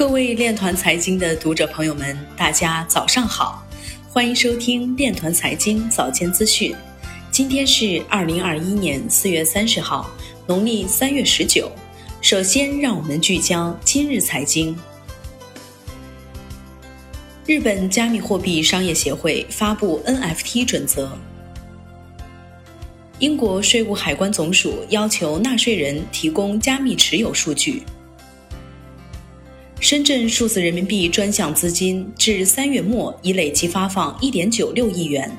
各位链团财经的读者朋友们，大家早上好，欢迎收听链团财经早间资讯。今天是二零二一年四月三十号，农历三月十九。首先，让我们聚焦今日财经。日本加密货币商业协会发布 NFT 准则。英国税务海关总署要求纳税人提供加密持有数据。深圳数字人民币专项资金至三月末已累计发放一点九六亿元。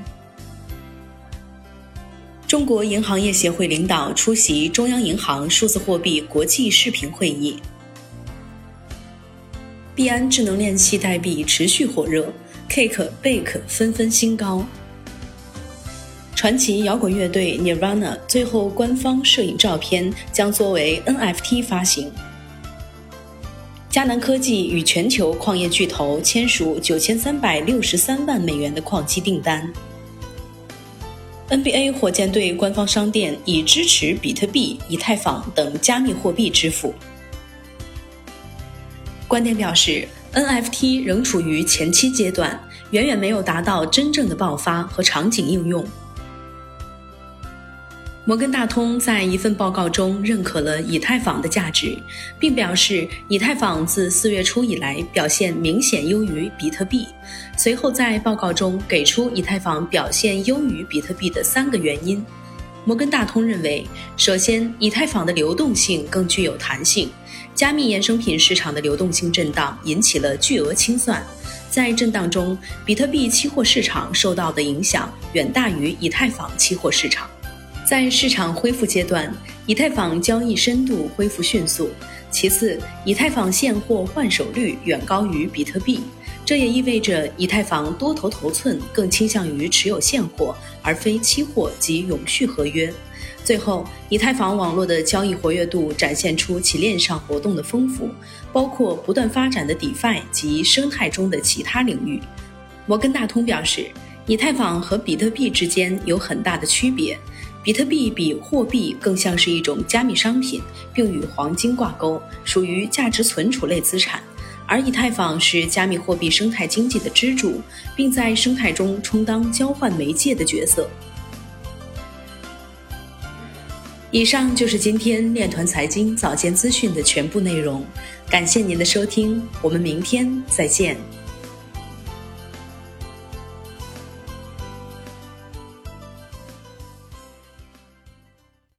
中国银行业协会领导出席中央银行数字货币国际视频会议。币安智能链系代币持续火热，Cake、Bake 纷纷新高。传奇摇滚乐队 Nirvana 最后官方摄影照片将作为 NFT 发行。迦南科技与全球矿业巨头签署九千三百六十三万美元的矿机订单。NBA 火箭队官方商店已支持比特币、以太坊等加密货币支付。观点表示，NFT 仍处于前期阶段，远远没有达到真正的爆发和场景应用。摩根大通在一份报告中认可了以太坊的价值，并表示以太坊自四月初以来表现明显优于比特币。随后在报告中给出以太坊表现优于比特币的三个原因。摩根大通认为，首先，以太坊的流动性更具有弹性，加密衍生品市场的流动性震荡引起了巨额清算，在震荡中，比特币期货市场受到的影响远大于以太坊期货市场。在市场恢复阶段，以太坊交易深度恢复迅速。其次，以太坊现货换手率远高于比特币，这也意味着以太坊多头头寸更倾向于持有现货而非期货及永续合约。最后，以太坊网络的交易活跃度展现出其链上活动的丰富，包括不断发展的 DeFi 及生态中的其他领域。摩根大通表示，以太坊和比特币之间有很大的区别。比特币比货币更像是一种加密商品，并与黄金挂钩，属于价值存储类资产；而以太坊是加密货币生态经济的支柱，并在生态中充当交换媒介的角色。以上就是今天链团财经早间资讯的全部内容，感谢您的收听，我们明天再见。